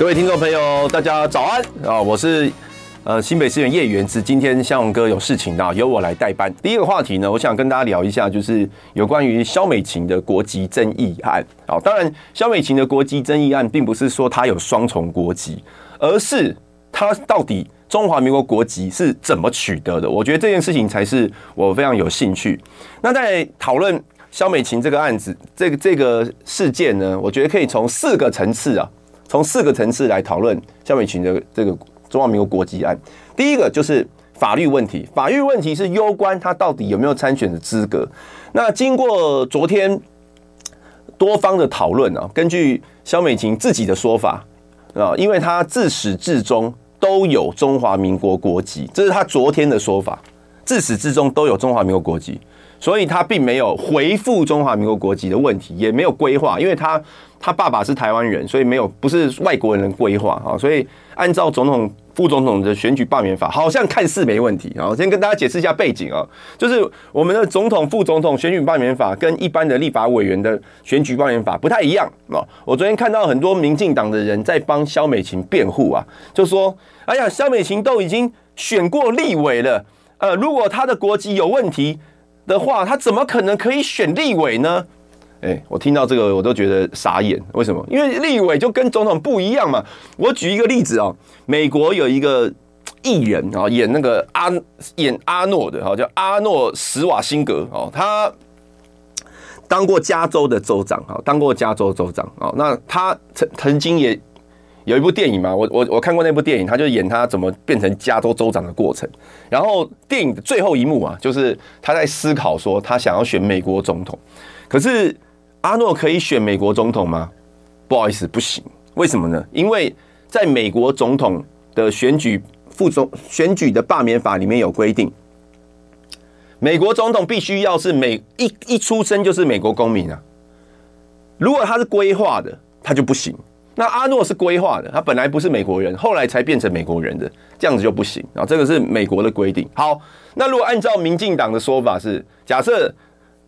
各位听众朋友，大家早安啊！我是呃新北市议员叶元之，今天向荣哥有事情啊，由我来代班。第一个话题呢，我想跟大家聊一下，就是有关于萧美琴的国籍争议案啊。当然，萧美琴的国籍争议案，并不是说她有双重国籍，而是她到底中华民国国籍是怎么取得的？我觉得这件事情才是我非常有兴趣。那在讨论萧美琴这个案子，这个这个事件呢，我觉得可以从四个层次啊。从四个层次来讨论萧美琴的这个中华民国国籍案。第一个就是法律问题，法律问题是攸关他到底有没有参选的资格。那经过昨天多方的讨论啊，根据萧美琴自己的说法啊，因为他自始至终都有中华民国国籍，这是他昨天的说法，自始至终都有中华民国国籍，所以他并没有回复中华民国国籍的问题，也没有规划，因为他。他爸爸是台湾人，所以没有不是外国人的规划啊，所以按照总统、副总统的选举罢免法，好像看似没问题啊。先跟大家解释一下背景啊，就是我们的总统、副总统选举罢免法跟一般的立法委员的选举罢免法不太一样啊。我昨天看到很多民进党的人在帮萧美琴辩护啊，就说：“哎呀，萧美琴都已经选过立委了，呃，如果他的国籍有问题的话，他怎么可能可以选立委呢？”哎、我听到这个我都觉得傻眼。为什么？因为立委就跟总统不一样嘛。我举一个例子啊，美国有一个艺人啊，演那个阿演阿诺的，哈，叫阿诺史瓦辛格哦，他当过加州的州长啊，当过加州州长啊。那他曾曾经也有一部电影嘛，我我我看过那部电影，他就演他怎么变成加州州长的过程。然后电影的最后一幕啊，就是他在思考说，他想要选美国总统，可是。阿诺可以选美国总统吗？不好意思，不行。为什么呢？因为在美国总统的选举副总选举的罢免法里面有规定，美国总统必须要是美一一出生就是美国公民啊。如果他是规划的，他就不行。那阿诺是规划的，他本来不是美国人，后来才变成美国人的，这样子就不行啊。这个是美国的规定。好，那如果按照民进党的说法是，假设。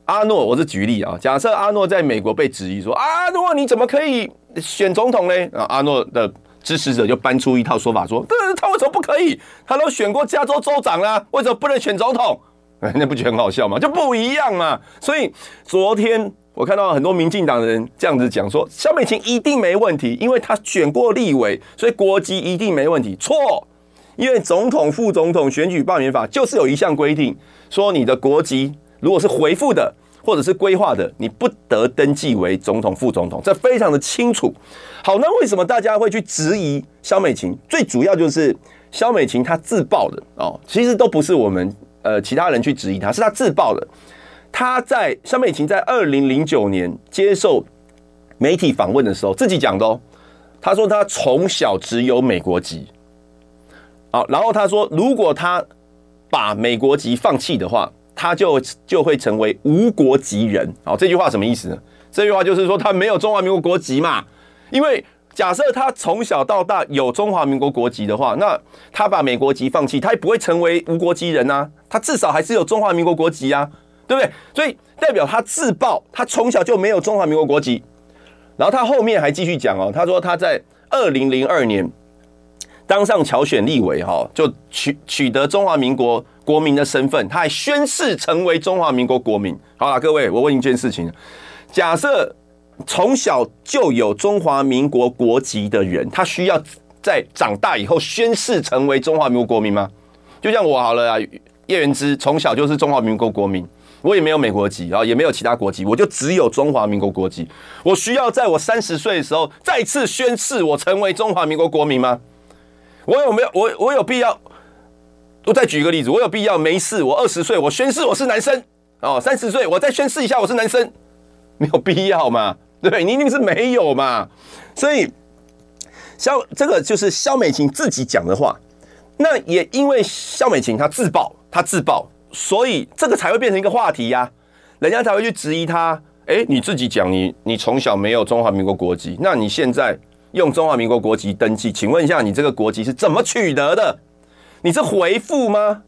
阿诺，我是举例啊。假设阿诺在美国被质疑说：“阿诺，你怎么可以选总统呢？”啊，阿诺的支持者就搬出一套说法说：“他为什么不可以？他都选过加州州长啦，为什么不能选总统？”，那不觉得很好笑吗？就不一样嘛。所以昨天我看到很多民进党的人这样子讲说：“萧美琴一定没问题，因为他选过立委，所以国籍一定没问题。”错，因为总统、副总统选举罢免法就是有一项规定，说你的国籍如果是回复的。或者是规划的，你不得登记为总统、副总统，这非常的清楚。好，那为什么大家会去质疑萧美琴？最主要就是萧美琴她自曝的哦，其实都不是我们呃其他人去质疑她，是她自曝的。她在萧美琴在二零零九年接受媒体访问的时候，自己讲的哦，她说她从小只有美国籍。好，然后她说，如果她把美国籍放弃的话。他就就会成为无国籍人。好，这句话什么意思呢？这句话就是说他没有中华民国国籍嘛。因为假设他从小到大有中华民国国籍的话，那他把美国籍放弃，他也不会成为无国籍人啊。他至少还是有中华民国国籍啊，对不对？所以代表他自曝，他从小就没有中华民国国籍。然后他后面还继续讲哦，他说他在二零零二年当上侨选立委，哈，就取取得中华民国。国民的身份，他还宣誓成为中华民国国民。好了，各位，我问一件事情：假设从小就有中华民国国籍的人，他需要在长大以后宣誓成为中华民国国民吗？就像我好了啊，叶元之从小就是中华民国国民，我也没有美国籍啊，也没有其他国籍，我就只有中华民国国籍。我需要在我三十岁的时候再次宣誓我成为中华民国国民吗？我有没有我我有必要？我再举一个例子，我有必要没事？我二十岁，我宣誓我是男生哦。三十岁，我再宣誓一下我是男生，没有必要嘛？对，你一定是没有嘛。所以肖这个就是肖美琴自己讲的话。那也因为肖美琴她自曝，她自曝，所以这个才会变成一个话题呀、人家才会去质疑她。哎，你自己讲你你从小没有中华民国国籍，那你现在用中华民国国籍登记，请问一下，你这个国籍是怎么取得的？你是回复吗？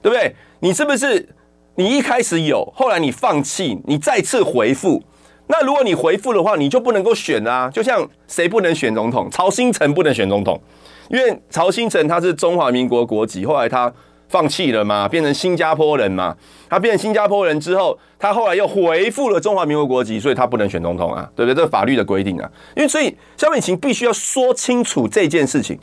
对不对？你是不是你一开始有，后来你放弃，你再次回复？那如果你回复的话，你就不能够选啊。就像谁不能选总统？曹新诚不能选总统，因为曹新诚他是中华民国国籍，后来他放弃了嘛，变成新加坡人嘛。他变成新加坡人之后，他后来又回复了中华民国国籍，所以他不能选总统啊，对不对？这是法律的规定啊。因为所以萧美琴必须要说清楚这件事情。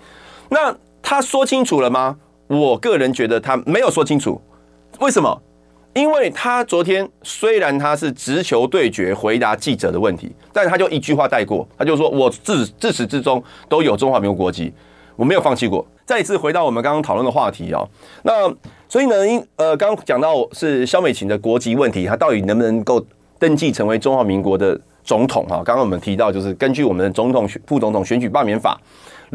那他说清楚了吗？我个人觉得他没有说清楚。为什么？因为他昨天虽然他是直球对决回答记者的问题，但他就一句话带过，他就说：“我自自始至终都有中华民国国籍，我没有放弃过。”再一次回到我们刚刚讨论的话题哦，那所以呢，因呃刚刚讲到是萧美琴的国籍问题，他到底能不能够登记成为中华民国的总统哈？刚刚我们提到就是根据我们的总统副总统选举罢免法。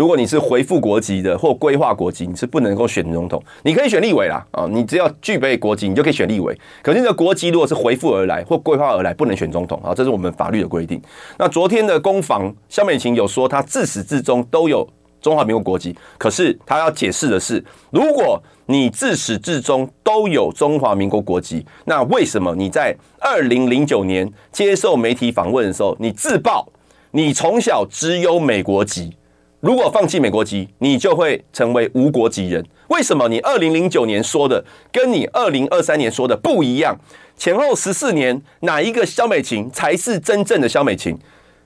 如果你是回复国籍的或规划国籍，你是不能够选总统。你可以选立委啦，啊，你只要具备国籍，你就可以选立委。可是你的国籍如果是回复而来或规划而来，不能选总统啊，这是我们法律的规定。那昨天的攻防，萧美琴有说她自始至终都有中华民国国籍，可是她要解释的是，如果你自始至终都有中华民国国籍，那为什么你在二零零九年接受媒体访问的时候，你自曝你从小只有美国籍？如果放弃美国籍，你就会成为无国籍人。为什么你二零零九年说的跟你二零二三年说的不一样？前后十四年，哪一个萧美琴才是真正的萧美琴？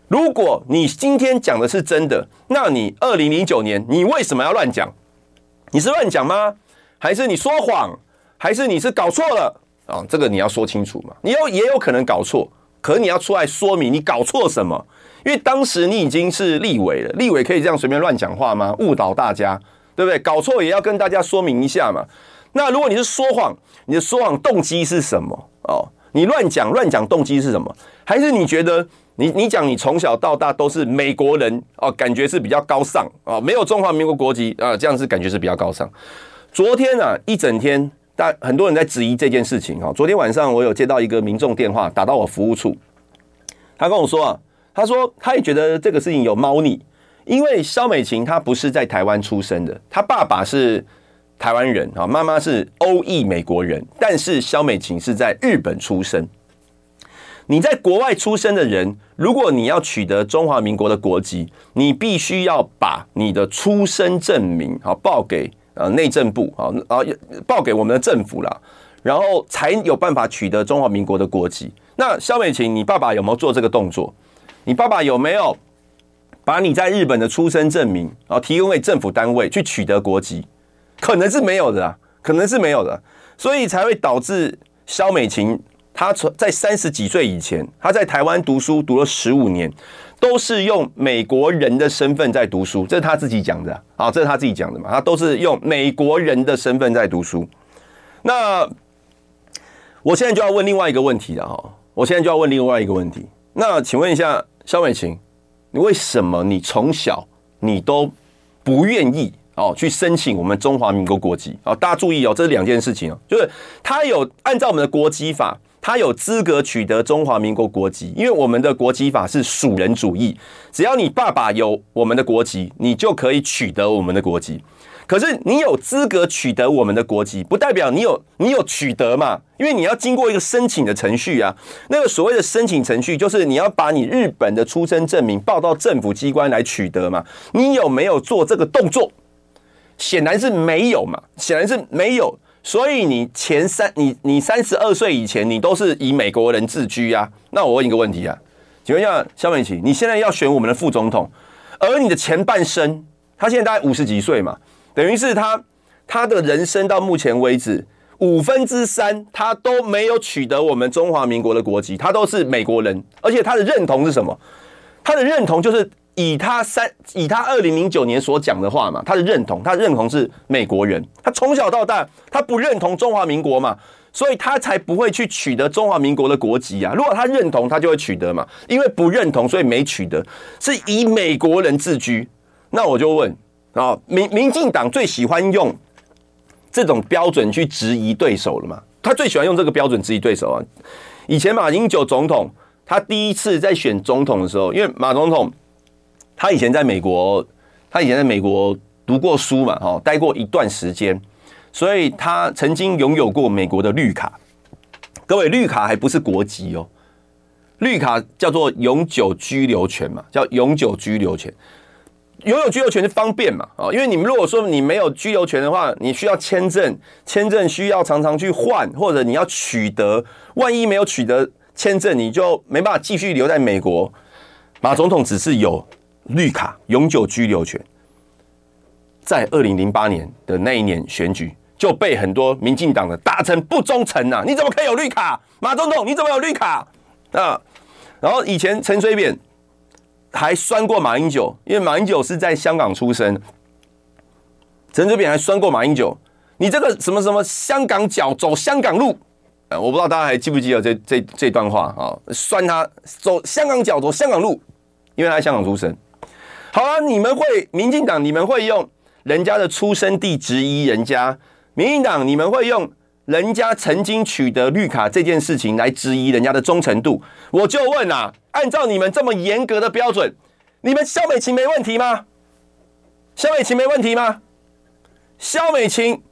如果你今天讲的是真的，那你二零零九年你为什么要乱讲？你是乱讲吗？还是你说谎？还是你是搞错了？啊，这个你要说清楚嘛。你有也有可能搞错，可你要出来说明你搞错什么。因为当时你已经是立委了，立委可以这样随便乱讲话吗？误导大家，对不对？搞错也要跟大家说明一下嘛。那如果你是说谎，你的说谎动机是什么？哦，你乱讲乱讲动机是什么？还是你觉得你你讲你从小到大都是美国人哦，感觉是比较高尚哦，没有中华民国国籍啊，这样子感觉是比较高尚。昨天啊，一整天，大很多人在质疑这件事情哈。昨天晚上我有接到一个民众电话，打到我服务处，他跟我说啊。他说，他也觉得这个事情有猫腻，因为萧美琴她不是在台湾出生的，她爸爸是台湾人啊，妈妈是欧裔美国人，但是萧美琴是在日本出生。你在国外出生的人，如果你要取得中华民国的国籍，你必须要把你的出生证明啊报给呃内政部啊啊报给我们的政府啦，然后才有办法取得中华民国的国籍。那萧美琴，你爸爸有没有做这个动作？你爸爸有没有把你在日本的出生证明啊提供给政府单位去取得国籍？可能是没有的啊，可能是没有的，所以才会导致萧美琴她从在三十几岁以前，她在台湾读书读了十五年，都是用美国人的身份在读书，这是她自己讲的啊，这是她自己讲的嘛，她都是用美国人的身份在读书。那我现在就要问另外一个问题了哈，我现在就要问另外一个问题，那请问一下。萧美琴，你为什么你从小你都不愿意哦去申请我们中华民国国籍啊？大家注意哦，这是两件事情哦，就是他有按照我们的国籍法，他有资格取得中华民国国籍，因为我们的国籍法是属人主义，只要你爸爸有我们的国籍，你就可以取得我们的国籍。可是你有资格取得我们的国籍，不代表你有你有取得嘛？因为你要经过一个申请的程序啊。那个所谓的申请程序，就是你要把你日本的出生证明报到政府机关来取得嘛。你有没有做这个动作？显然是没有嘛，显然是没有。所以你前三，你你三十二岁以前，你都是以美国人自居啊。那我问一个问题啊，请问一下肖美琪，你现在要选我们的副总统，而你的前半生，他现在大概五十几岁嘛？等于是他，他的人生到目前为止五分之三，他都没有取得我们中华民国的国籍，他都是美国人，而且他的认同是什么？他的认同就是以他三以他二零零九年所讲的话嘛，他的认同，他认同是美国人，他从小到大他不认同中华民国嘛，所以他才不会去取得中华民国的国籍啊。如果他认同，他就会取得嘛，因为不认同，所以没取得，是以美国人自居。那我就问。啊，民民进党最喜欢用这种标准去质疑对手了嘛？他最喜欢用这个标准质疑对手啊。以前马英九总统他第一次在选总统的时候，因为马总统他以前在美国，他以前在美国读过书嘛，哈，待过一段时间，所以他曾经拥有过美国的绿卡。各位，绿卡还不是国籍哦，绿卡叫做永久居留权嘛，叫永久居留权。拥有居留权是方便嘛？啊，因为你们如果说你没有居留权的话，你需要签证，签证需要常常去换，或者你要取得，万一没有取得签证，你就没办法继续留在美国。马总统只是有绿卡，永久居留权，在二零零八年的那一年选举就被很多民进党的打成不忠诚呐！你怎么可以有绿卡？马总统你怎么有绿卡？啊，然后以前陈水扁。还酸过马英九，因为马英九是在香港出生。陈水扁还酸过马英九，你这个什么什么香港脚走香港路，呃，我不知道大家还记不记得这这这段话啊？酸他走香港脚走香港路，因为他在香港出生。好了，你们会民进党，你们会用人家的出生地质疑人家；民进党，你们会用人家曾经取得绿卡这件事情来质疑人家的忠诚度。我就问啊。按照你们这么严格的标准，你们萧美琴没问题吗？萧美琴没问题吗？萧美琴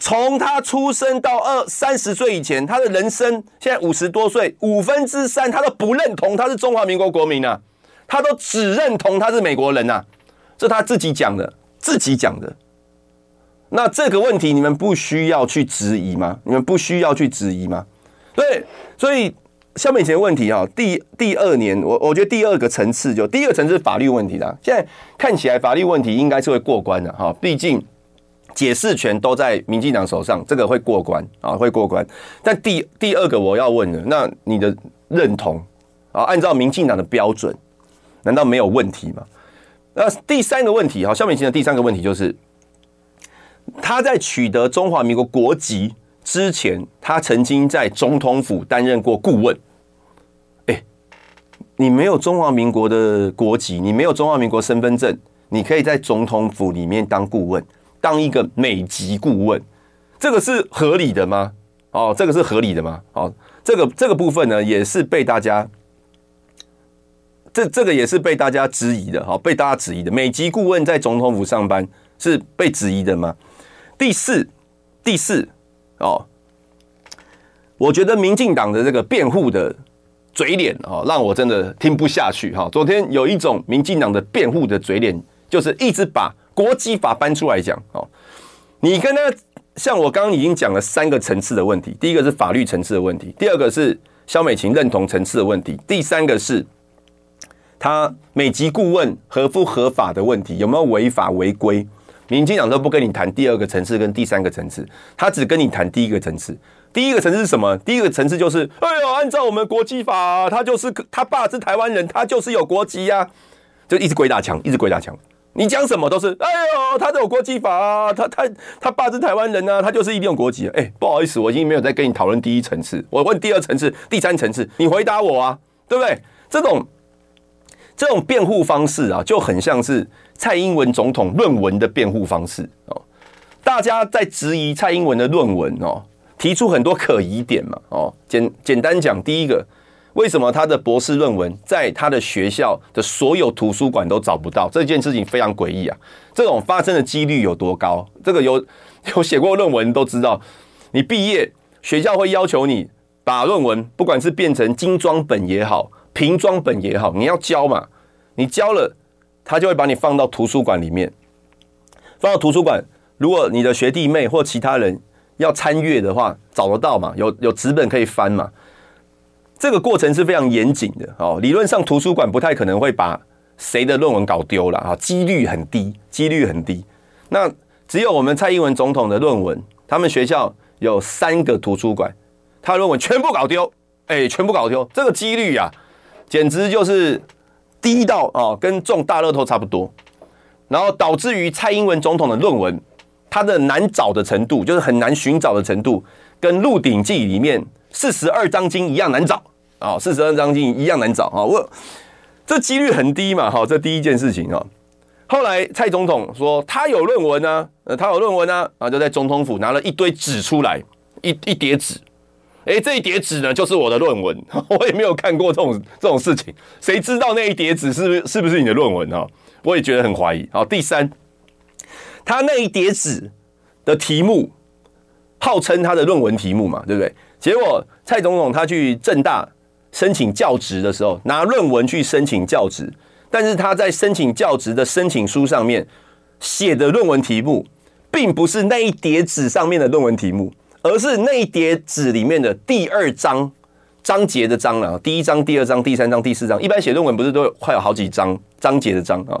从她出生到二三十岁以前，她的人生现在五十多岁，五分之三她都不认同她是中华民国国民啊，她都只认同她是美国人呐，这她自己讲的，自己讲的。那这个问题你们不需要去质疑吗？你们不需要去质疑吗？对，所以。萧美琴的问题啊，第第二年，我我觉得第二个层次就第一个层次是法律问题啦。现在看起来法律问题应该是会过关的哈，毕竟解释权都在民进党手上，这个会过关啊，会过关。但第第二个我要问的，那你的认同啊，按照民进党的标准，难道没有问题吗？那第三个问题哈，萧美琴的第三个问题就是，他在取得中华民国国籍。之前他曾经在总统府担任过顾问，哎，你没有中华民国的国籍，你没有中华民国身份证，你可以在总统府里面当顾问，当一个美籍顾问，这个是合理的吗？哦，这个是合理的吗？哦，这个这个部分呢，也是被大家，这这个也是被大家质疑的，好，被大家质疑的，美籍顾问在总统府上班是被质疑的吗？第四，第四。哦，我觉得民进党的这个辩护的嘴脸哦，让我真的听不下去哈。昨天有一种民进党的辩护的嘴脸，就是一直把国际法搬出来讲哦。你跟他像我刚刚已经讲了三个层次的问题，第一个是法律层次的问题，第二个是萧美琴认同层次的问题，第三个是他美籍顾问合不合法的问题，有没有违法违规？民进党都不跟你谈第二个层次跟第三个层次，他只跟你谈第一个层次。第一个层次是什么？第一个层次就是，哎呦，按照我们国际法，他就是他爸是台湾人，他就是有国籍呀，就一直鬼打墙，一直鬼打墙。你讲什么都是，哎呦，他有国际法啊，他他他爸是台湾人啊，他就是一定有国籍啊。哎，不好意思，我已经没有在跟你讨论第一层次，我问第二层次、第三层次，你回答我啊，对不对？这种这种辩护方式啊，就很像是。蔡英文总统论文的辩护方式哦，大家在质疑蔡英文的论文哦，提出很多可疑点嘛哦。简简单讲，第一个，为什么他的博士论文在他的学校的所有图书馆都找不到？这件事情非常诡异啊！这种发生的几率有多高？这个有有写过论文都知道，你毕业学校会要求你把论文，不管是变成精装本也好，平装本也好，你要交嘛，你交了。他就会把你放到图书馆里面，放到图书馆。如果你的学弟妹或其他人要参阅的话，找得到嘛？有有纸本可以翻嘛？这个过程是非常严谨的哦。理论上图书馆不太可能会把谁的论文搞丢了啊，几率很低，几率很低。那只有我们蔡英文总统的论文，他们学校有三个图书馆，他的论文全部搞丢，哎，全部搞丢，这个几率啊，简直就是。低到啊，跟中大乐透差不多，然后导致于蔡英文总统的论文，它的难找的程度，就是很难寻找的程度，跟《鹿鼎记》里面四十二章经一样难找啊，四十二章经一样难找啊。我这几率很低嘛，哈，这第一件事情啊。后来蔡总统说他有论文啊，呃，他有论文啊，啊，就在总统府拿了一堆纸出来，一一叠纸。哎，这一叠纸呢，就是我的论文。我也没有看过这种这种事情，谁知道那一叠纸是不是是不是你的论文啊？我也觉得很怀疑。好，第三，他那一叠纸的题目号称他的论文题目嘛，对不对？结果蔡总统他去政大申请教职的时候，拿论文去申请教职，但是他在申请教职的申请书上面写的论文题目，并不是那一叠纸上面的论文题目，而是那一叠纸里面的第二章章节的章啊，第一章、第二章、第三章、第四章，一般写论文不是都有快有好几章章节的章啊？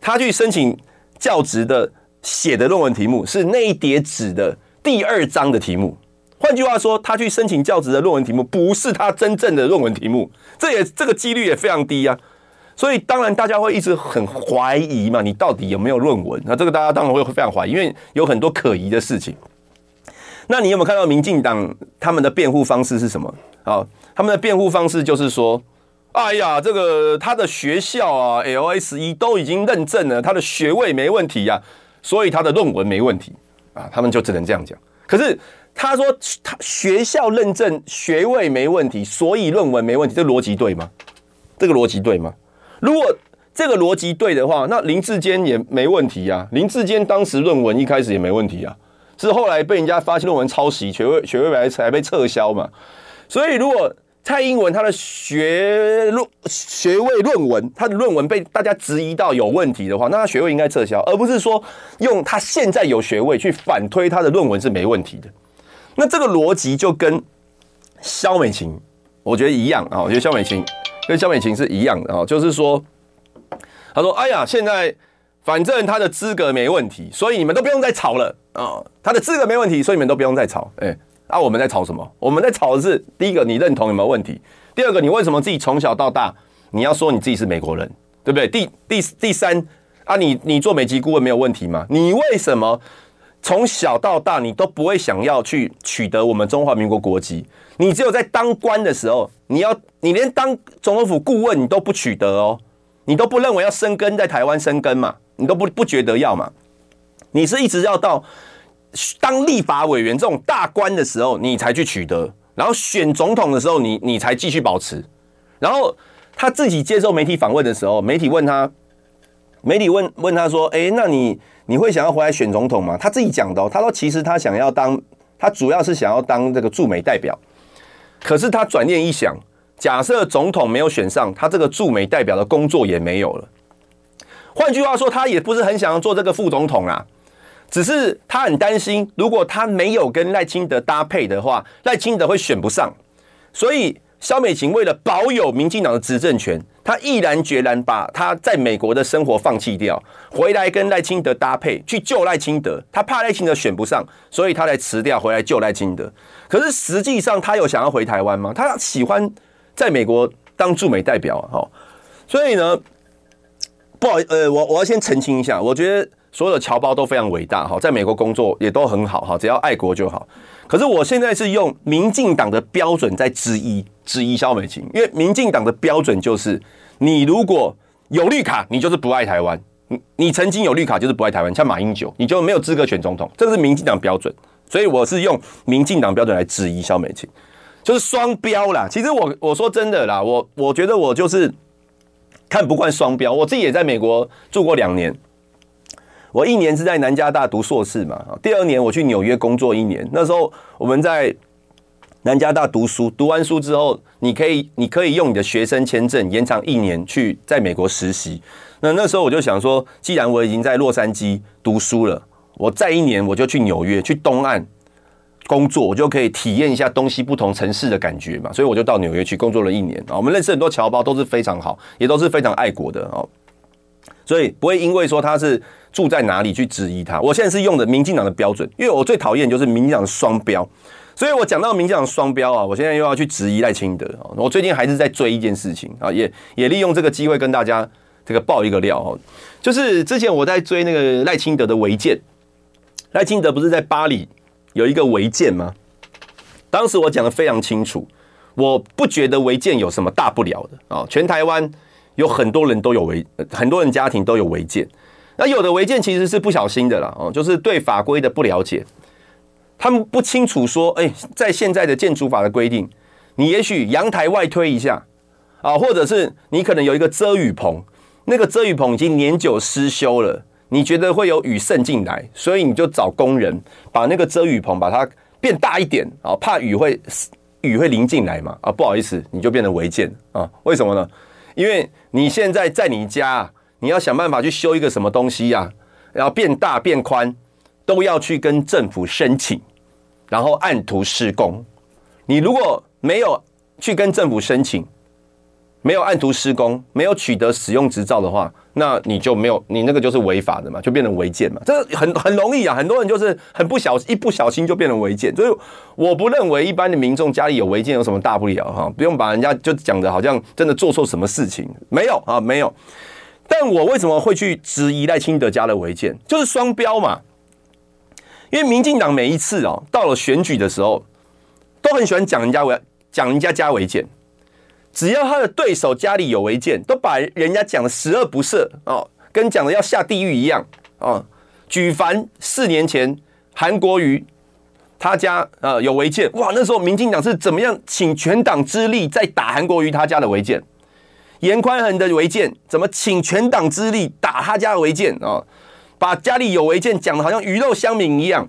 他去申请教职的写的论文题目是那一叠纸的第二章的题目。换句话说，他去申请教职的论文题目不是他真正的论文题目，这也这个几率也非常低啊。所以当然大家会一直很怀疑嘛，你到底有没有论文？那这个大家当然会非常怀疑，因为有很多可疑的事情。那你有没有看到民进党他们的辩护方式是什么？啊，他们的辩护方式就是说，哎呀，这个他的学校啊，LSE 都已经认证了他的学位没问题呀，所以他的论文没问题啊，他们就只能这样讲。可是。他说他学校认证学位没问题，所以论文没问题，这逻辑对吗？这个逻辑对吗？如果这个逻辑对的话，那林志坚也没问题啊。林志坚当时论文一开始也没问题啊，是后来被人家发现论文抄袭，学位学位还才被撤销嘛。所以如果蔡英文他的学论学位论文，他的论文被大家质疑到有问题的话，那他学位应该撤销，而不是说用他现在有学位去反推他的论文是没问题的。那这个逻辑就跟萧美琴，我觉得一样啊。我觉得萧美琴跟萧美琴是一样的啊，就是说，他说：“哎呀，现在反正他的资格没问题，所以你们都不用再吵了啊。他的资格没问题，所以你们都不用再吵。哎，那我们在吵什么？我们在吵的是第一个，你认同有没有问题？第二个，你为什么自己从小到大你要说你自己是美国人，对不对？第第第三啊，你你做美籍顾问没有问题吗？你为什么？”从小到大，你都不会想要去取得我们中华民国国籍。你只有在当官的时候，你要你连当总统府顾问你都不取得哦，你都不认为要生根在台湾生根嘛？你都不不觉得要嘛？你是一直要到当立法委员这种大官的时候，你才去取得，然后选总统的时候，你你才继续保持。然后他自己接受媒体访问的时候，媒体问他，媒体问问他说：“诶，那你？”你会想要回来选总统吗？他自己讲的，他说其实他想要当，他主要是想要当这个驻美代表。可是他转念一想，假设总统没有选上，他这个驻美代表的工作也没有了。换句话说，他也不是很想要做这个副总统啊，只是他很担心，如果他没有跟赖清德搭配的话，赖清德会选不上。所以萧美琴为了保有民进党的执政权。他毅然决然把他在美国的生活放弃掉，回来跟赖清德搭配去救赖清德。他怕赖清德选不上，所以他才辞掉回来救赖清德。可是实际上，他有想要回台湾吗？他喜欢在美国当驻美代表啊！所以呢，不好，呃，我我要先澄清一下，我觉得所有的侨胞都非常伟大哈，在美国工作也都很好哈，只要爱国就好。可是我现在是用民进党的标准在质疑。质疑萧美琴，因为民进党的标准就是，你如果有绿卡，你就是不爱台湾。你你曾经有绿卡，就是不爱台湾，像马英九，你就没有资格选总统。这是民进党标准，所以我是用民进党标准来质疑萧美琴，就是双标啦。其实我我说真的啦，我我觉得我就是看不惯双标。我自己也在美国住过两年，我一年是在南加大读硕士嘛，第二年我去纽约工作一年，那时候我们在。南加大读书，读完书之后，你可以，你可以用你的学生签证延长一年去在美国实习。那那时候我就想说，既然我已经在洛杉矶读书了，我再一年我就去纽约，去东岸工作，我就可以体验一下东西不同城市的感觉嘛。所以我就到纽约去工作了一年啊。我们认识很多侨胞都是非常好，也都是非常爱国的哦。所以不会因为说他是住在哪里去质疑他。我现在是用的民进党的标准，因为我最讨厌就是民进党的双标。所以我讲到民进党双标啊，我现在又要去质疑赖清德啊。我最近还是在追一件事情啊，也也利用这个机会跟大家这个爆一个料哦，就是之前我在追那个赖清德的违建，赖清德不是在巴黎有一个违建吗？当时我讲的非常清楚，我不觉得违建有什么大不了的啊，全台湾有很多人都有违，很多人家庭都有违建，那有的违建其实是不小心的啦，哦，就是对法规的不了解。他们不清楚说，哎，在现在的建筑法的规定，你也许阳台外推一下啊，或者是你可能有一个遮雨棚，那个遮雨棚已经年久失修了，你觉得会有雨渗进来，所以你就找工人把那个遮雨棚把它变大一点啊，怕雨会雨会淋进来嘛，啊，不好意思，你就变成违建啊？为什么呢？因为你现在在你家，你要想办法去修一个什么东西呀，然后变大变宽，都要去跟政府申请，然后按图施工。你如果没有去跟政府申请，没有按图施工，没有取得使用执照的话，那你就没有，你那个就是违法的嘛，就变成违建嘛。这很很容易啊，很多人就是很不小一不小心就变成违建。所以我不认为一般的民众家里有违建有什么大不了哈，不用把人家就讲的好像真的做错什么事情，没有啊，没有。但我为什么会去质疑赖清德家的违建？就是双标嘛。因为民进党每一次哦，到了选举的时候，都很喜欢讲人家违讲人家家违建。只要他的对手家里有违建，都把人家讲的十恶不赦哦，跟讲的要下地狱一样哦。举凡四年前韩国瑜他家呃有违建，哇，那时候民进党是怎么样请全党之力在打韩国瑜他家的违建？严宽恒的违建怎么请全党之力打他家的违建啊？把家里有违建讲的好像鱼肉乡民一样。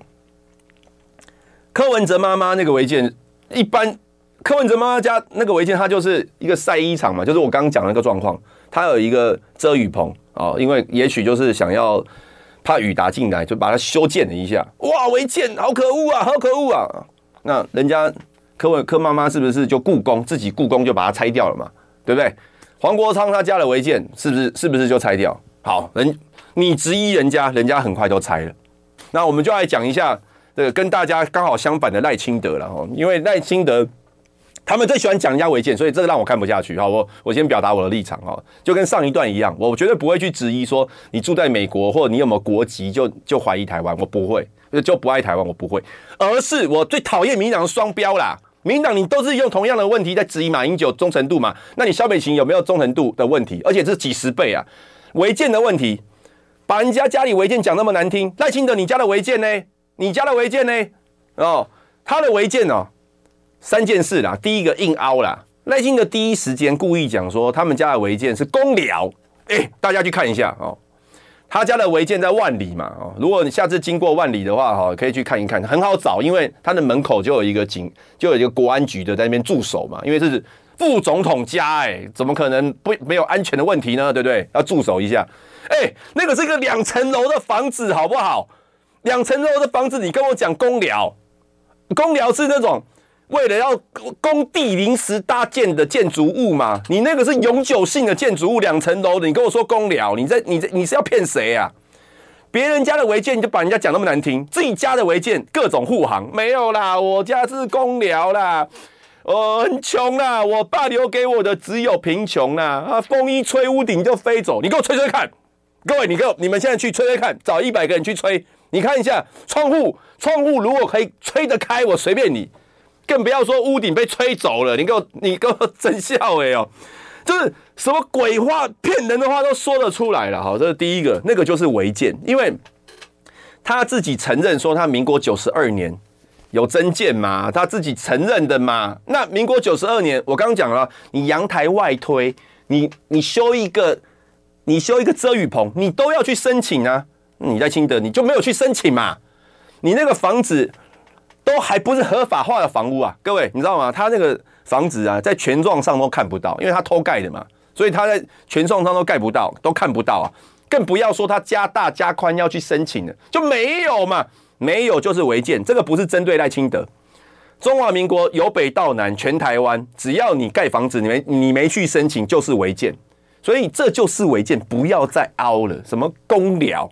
柯文哲妈妈那个违建一般。柯文哲妈妈家那个违建，它就是一个晒衣场嘛，就是我刚刚讲那个状况，它有一个遮雨棚哦，因为也许就是想要怕雨打进来，就把它修建了一下。哇，违建好可恶啊，好可恶啊！那人家柯文柯妈妈是不是就故宫自己故宫就把它拆掉了嘛？对不对？黄国昌他家的违建是不是是不是就拆掉？好，人你质疑人家，人家很快都拆了。那我们就来讲一下这个跟大家刚好相反的赖清德了哦，因为赖清德。他们最喜欢讲人家违建，所以这个让我看不下去。好，我我先表达我的立场哦，就跟上一段一样，我绝对不会去质疑说你住在美国或者你有没有国籍就就怀疑台湾，我不会，就不爱台湾，我不会，而是我最讨厌民进党的双标啦。民进党你都是用同样的问题在质疑马英九忠诚度嘛？那你萧美琴有没有忠诚度的问题？而且这是几十倍啊！违建的问题，把人家家里违建讲那么难听，赖清德你家的违建呢？你家的违建呢？哦，他的违建哦。三件事啦，第一个硬凹啦，赖清德第一时间故意讲说他们家的违建是公寮，哎，大家去看一下哦，他家的违建在万里嘛哦，如果你下次经过万里的话哈，可以去看一看，很好找，因为他的门口就有一个警，就有一个国安局的在那边驻守嘛，因为这是副总统家哎，怎么可能不没有安全的问题呢？对不对？要驻守一下，哎，那个是一个两层楼的房子好不好？两层楼的房子，你跟我讲公寮，公寮是那种。为了要工地临时搭建的建筑物嘛，你那个是永久性的建筑物，两层楼的，你跟我说公寮，你在你在你是要骗谁啊？别人家的违建你就把人家讲那么难听，自己家的违建各种护航，没有啦，我家是公寮啦，我很穷啦，我爸留给我的只有贫穷啦，啊，风一吹屋顶就飞走，你给我吹吹看，各位，你给我你们现在去吹吹看，找一百个人去吹，你看一下窗户，窗户如果可以吹得开，我随便你。更不要说屋顶被吹走了，你给我，你给我真笑哎哦，就是什么鬼话、骗人的话都说得出来了。好，这是第一个，那个就是违建，因为他自己承认说他民国九十二年有增建嘛，他自己承认的嘛。那民国九十二年，我刚刚讲了，你阳台外推，你你修一个，你修一个遮雨棚，你都要去申请啊。你在清德，你就没有去申请嘛？你那个房子。都还不是合法化的房屋啊，各位，你知道吗？他那个房子啊，在权状上都看不到，因为他偷盖的嘛，所以他在权状上都盖不到，都看不到啊，更不要说他加大加宽要去申请了，就没有嘛，没有就是违建，这个不是针对赖清德，中华民国由北到南全台湾，只要你盖房子，你没你没去申请就是违建，所以这就是违建，不要再凹了，什么公寮，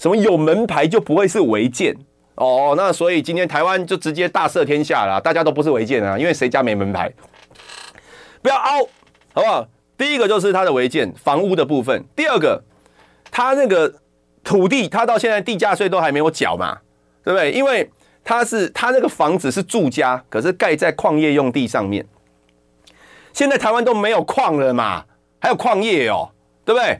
什么有门牌就不会是违建。哦，那所以今天台湾就直接大赦天下了，大家都不是违建啊，因为谁家没门牌？不要凹，好不好？第一个就是他的违建房屋的部分，第二个，他那个土地，他到现在地价税都还没有缴嘛，对不对？因为他是他那个房子是住家，可是盖在矿业用地上面，现在台湾都没有矿了嘛，还有矿业哦，对不对？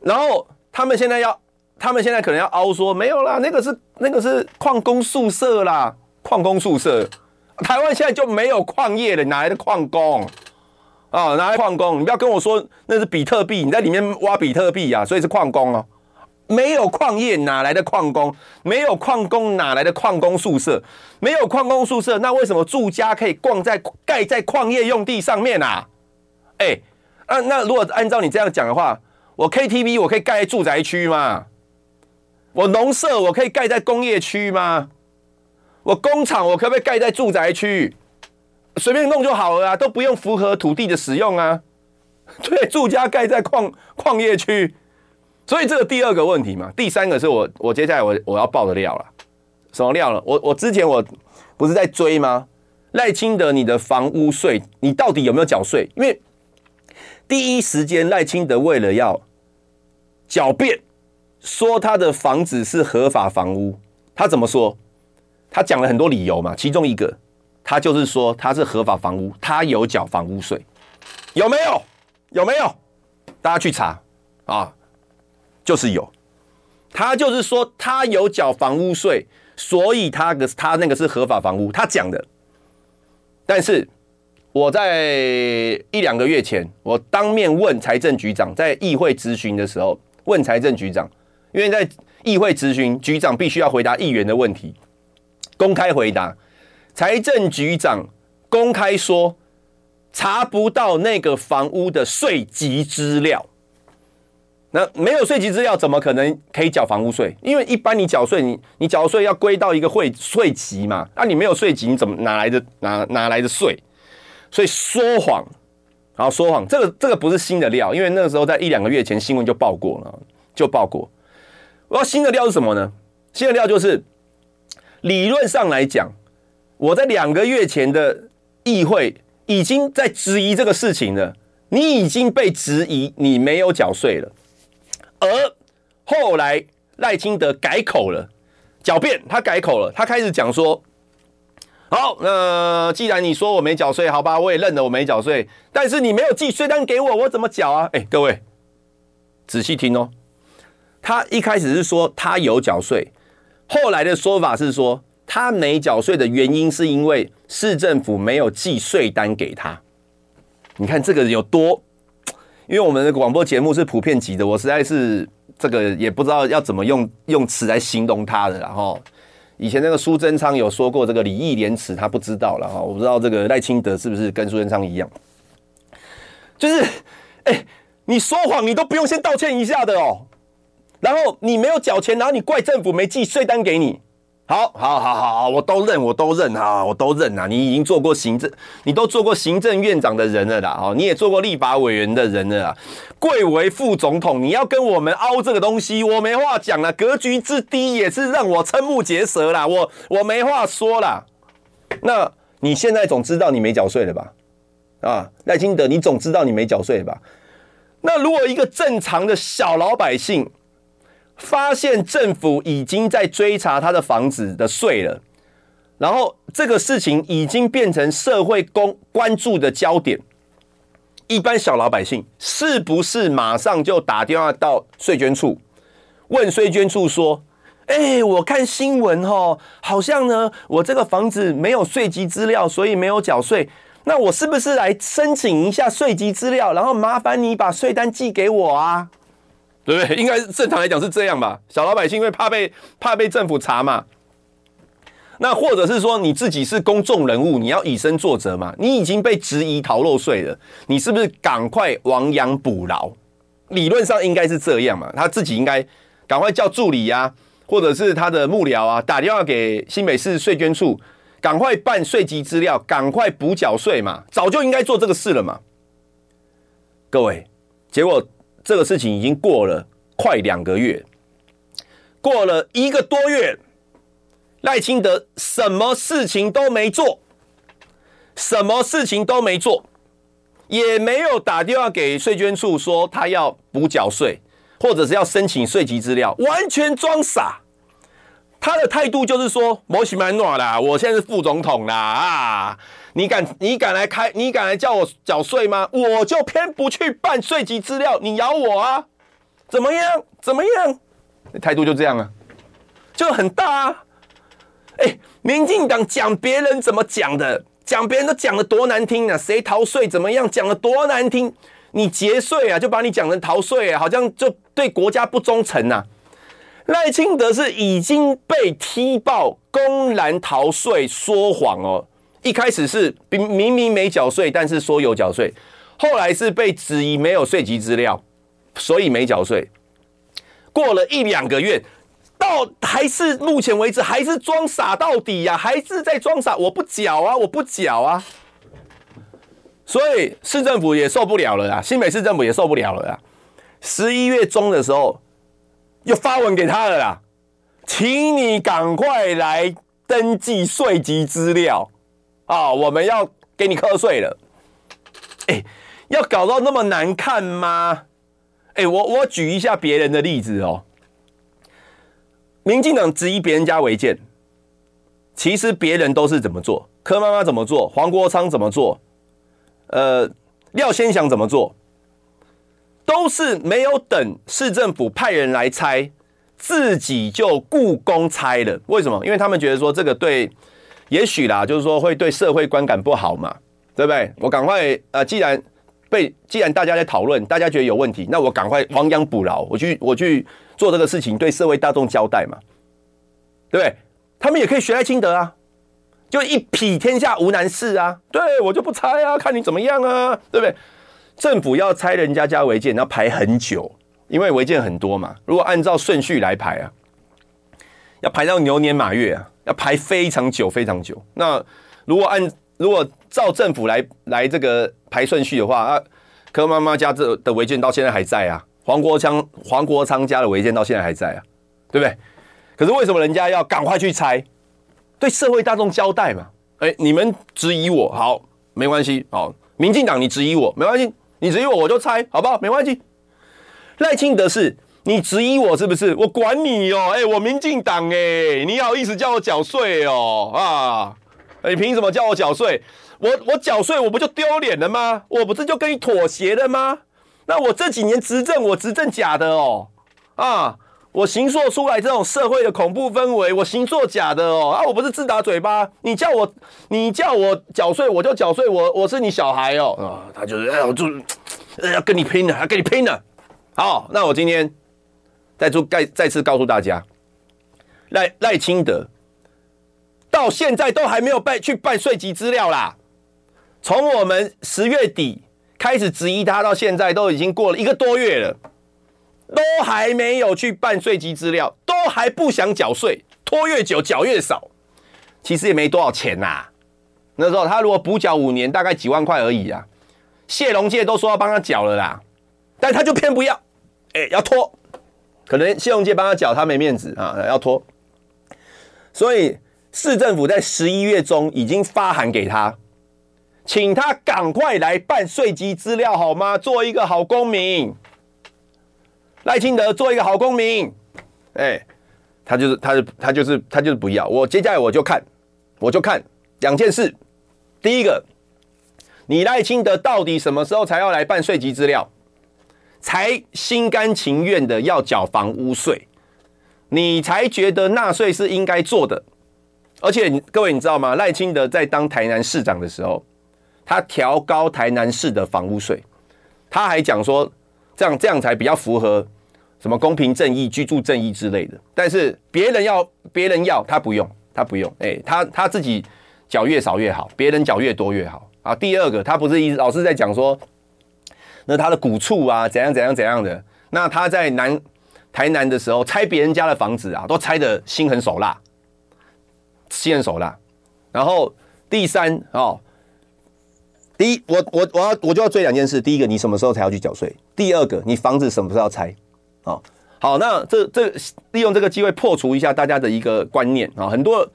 然后他们现在要。他们现在可能要凹说没有啦，那个是那个是矿工宿舍啦，矿工宿舍。台湾现在就没有矿业了，哪来的矿工啊？哪来矿工？你不要跟我说那是比特币，你在里面挖比特币啊，所以是矿工哦。没有矿业哪来的矿工？没有矿工哪来的矿工宿舍？没有矿工宿舍，那为什么住家可以逛在盖在矿业用地上面啊？哎、那那如果按照你这样讲的话，我 KTV 我可以盖在住宅区吗？我农舍我可以盖在工业区吗？我工厂我可不可以盖在住宅区？随便弄就好了啊，都不用符合土地的使用啊。对，住家盖在矿矿业区。所以这个第二个问题嘛，第三个是我我接下来我我要爆的料了，什么料了？我我之前我不是在追吗？赖清德，你的房屋税，你到底有没有缴税？因为第一时间赖清德为了要狡辩，说他的房子是合法房屋，他怎么说？他讲了很多理由嘛，其中一个他就是说他是合法房屋，他有缴房屋税，有没有？有没有？大家去查啊！就是有，他就是说他有缴房屋税，所以他的他那个是合法房屋，他讲的。但是我在一两个月前，我当面问财政局长，在议会质询的时候问财政局长，因为在议会质询，局长必须要回答议员的问题，公开回答。财政局长公开说查不到那个房屋的税籍资料。那没有税籍资料，怎么可能可以缴房屋税？因为一般你缴税，你你缴税要归到一个会税籍嘛。那、你没有税籍，你怎么哪来的哪哪来的税？所以说谎，然后说谎，这个这个不是新的料，因为那个时候在一两个月前新闻就报过了，就报过。我要新的料是什么呢？新的料就是理论上来讲，我在两个月前的议会已经在质疑这个事情了，你已经被质疑，你没有缴税了。而后来赖清德改口了，狡辩，他改口了，他开始讲说：“好，那既然你说我没缴税，好吧，我也认了我没缴税。但是你没有寄税单给我，我怎么缴啊？”哎，各位仔细听哦，他一开始是说他有缴税，后来的说法是说他没缴税的原因是因为市政府没有寄税单给他。你看这个有多？因为我们的广播节目是普遍级的，我实在是这个也不知道要怎么用用词来形容他的。然后以前那个苏贞昌有说过这个礼义廉耻，他不知道了哈。我不知道这个赖清德是不是跟苏贞昌一样，就是哎，你说谎你都不用先道歉一下的哦，然后你没有缴钱，然后你怪政府没寄税单给你。好，好，好，好，我都认，我都认啊，我都认啊。你已经做过行政，你都做过行政院长的人了啦，哦，你也做过立法委员的人了啦，贵为副总统，你要跟我们凹这个东西，我没话讲了。格局之低也是让我瞠目结舌啦，我我没话说啦。那你现在总知道你没缴税了吧？啊，赖清德，你总知道你没缴税吧？那如果一个正常的小老百姓，发现政府已经在追查他的房子的税了，然后这个事情已经变成社会公关注的焦点。一般小老百姓是不是马上就打电话到税捐处，问税捐处说：“哎，我看新闻哦，好像呢，我这个房子没有税籍资料，所以没有缴税。那我是不是来申请一下税籍资料，然后麻烦你把税单寄给我啊？”对不对？应该正常来讲是这样吧。小老百姓因为怕被怕被政府查嘛，那或者是说你自己是公众人物，你要以身作则嘛。你已经被质疑逃漏税了，你是不是赶快亡羊补牢？理论上应该是这样嘛。他自己应该赶快叫助理呀、或者是他的幕僚啊，打电话给新北市税捐处，赶快办税籍资料，赶快补缴税嘛。早就应该做这个事了嘛。各位，结果。这个事情已经过了快两个月，过了一个多月，赖清德什么事情都没做，什么事情都没做，也没有打电话给税捐处说他要补缴税，或者是要申请税籍资料，完全装傻。他的态度就是说：“摩西曼诺啦，我现在是副总统啦啊！”你敢你敢来开？你敢来叫我缴税吗？我就偏不去办税籍资料，你咬我啊？怎么样？怎么样？态度就这样啊，就很大啊！哎、民进党讲别人怎么讲的，讲别人都讲得多难听啊！谁逃税怎么样？讲得多难听！你节税啊，就把你讲成逃税啊，好像就对国家不忠诚呐、啊。赖清德是已经被踢爆公然逃税说谎哦。一开始是明明明没缴税，但是说有缴税，后来是被质疑没有税籍资料，所以没缴税。过了一两个月，到还是目前为止还是装傻到底呀、还是在装傻。我不缴啊，我不缴啊。所以市政府也受不了了啊，新北市政府也受不了了啊。十一月中的时候，又发文给他了啦，请你赶快来登记税籍资料啊，我们要给你课税了。哎，要搞到那么难看吗？哎，我我举一下别人的例子哦。民进党质疑别人家违建，其实别人都是怎么做？柯妈妈怎么做？黄国昌怎么做？呃，廖先祥怎么做？都是没有等市政府派人来拆，自己就故宫拆了。为什么？因为他们觉得说这个对，也许啦，就是说会对社会观感不好嘛，对不对？我赶快呃，既然被既然大家在讨论，大家觉得有问题，那我赶快亡羊补牢，我去我去做这个事情，对社会大众交代嘛，对不对？他们也可以学赖清德啊，就一匹天下无难事啊，对，我就不拆啊，看你怎么样啊，对不对？政府要拆人家家违建，要排很久，因为违建很多嘛。如果按照顺序来排啊，要排到牛年马月啊，要排非常久非常久。那如果按如果照政府来来这个排顺序的话啊，柯妈妈家这的违建到现在还在啊，黄国昌黄国昌家的违建到现在还在啊，对不对？可是为什么人家要赶快去拆？对社会大众交代嘛。哎，你们质疑我，好，没关系，好，民进党你质疑我，没关系。你质疑我，我就拆，好不好？没关系。赖清德是，你质疑我是不是？我管你哦！哎，我民进党哎，你好意思叫我缴税哦？啊，你凭什么叫我缴税？我我缴税，我不就丢脸了吗？我不是就跟你妥协了吗？那我这几年执政，我执政假的哦？啊？我行塑出来这种社会的恐怖氛围，我行塑假的哦啊！我不是自打嘴巴，你叫我你叫我缴税，我就缴税，我我是你小孩哦啊！他就是哎，我就要跟你拼了，要跟你拼了。好，那我今天再做再再次告诉大家，赖赖清德到现在都还没有办去办税籍资料啦。从我们十月底开始质疑他，到现在都已经过了一个多月了。都还没有去办税籍资料，都还不想缴税，拖越久缴越少，其实也没多少钱呐、那时候他如果补缴五年，大概几万块而已啊。谢龙介都说要帮他缴了啦，但他就偏不要，哎、要拖。可能信用界帮他缴，他没面子啊，要拖。所以市政府在十一月中已经发函给他，请他赶快来办税籍资料好吗？做一个好公民。赖清德做一个好公民，哎，他就是，他是，他就是，他就是不要。我接下来我就看，我就看两件事。第一个，你赖清德到底什么时候才要来办税籍资料，才心甘情愿的要缴房屋税，你才觉得纳税是应该做的。而且各位你知道吗？赖清德在当台南市长的时候，他调高台南市的房屋税，他还讲说。这样这样才比较符合什么公平正义、居住正义之类的。但是别人要，别人要，他不用，他不用。哎、他他自己缴越少越好，别人缴越多越好啊。第二个，他不是一直老是在讲说，那他的古厝啊，怎样怎样怎样的。那他在南台南的时候拆别人家的房子啊，都拆得心狠手辣，心狠手辣。然后第三哦。第一，我我我要我就要追两件事。第一个，你什么时候才要去缴税？第二个，你房子什么时候要拆？哦，好，那这这利用这个机会破除一下大家的一个观念啊。很多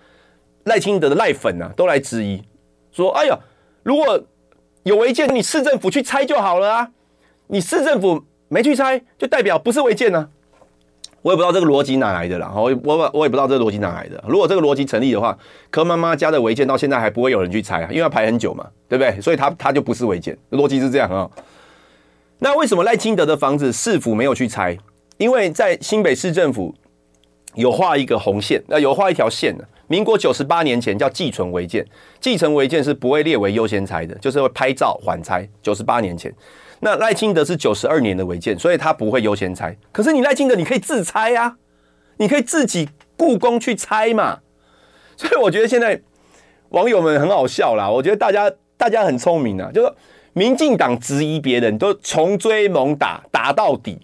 赖清德的赖粉啊，都来质疑说：“哎呀，如果有违建，你市政府去拆就好了啊！你市政府没去拆，就代表不是违建呢。”我也不知道这个逻辑哪来的啦，我我我也不知道这个逻辑哪来的。如果这个逻辑成立的话，柯妈妈家的违建到现在还不会有人去拆啊，因为要排很久嘛，对不对？所以他他就不是违建，逻辑是这样啊。那为什么赖清德的房子市府没有去拆？因为在新北市政府有画一个红线，那有画一条线的。民国九十八年前叫继承违建，继承违建是不会列为优先拆的，就是会拍照缓拆。九十八年前。那赖清德是九十二年的违建，所以他不会优先拆。可是你赖清德，你可以自拆呀，你可以自己雇工去拆嘛。所以我觉得现在网友们很好笑啦。我觉得大家大家很聪明啊，就是民进党质疑别人都穷追猛打，打到底。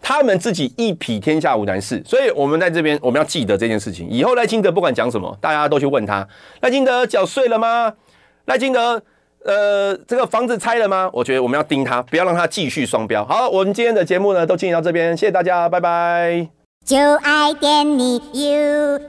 他们自己一匹天下无难事，所以我们在这边我们要记得这件事情。以后赖清德不管讲什么，大家都去问他：赖清德缴税了吗？赖清德，呃，这个房子拆了吗？我觉得我们要盯他，不要让他继续双标。好，我们今天的节目呢，都进行到这边，谢谢大家，拜拜。就爱点你 UFO。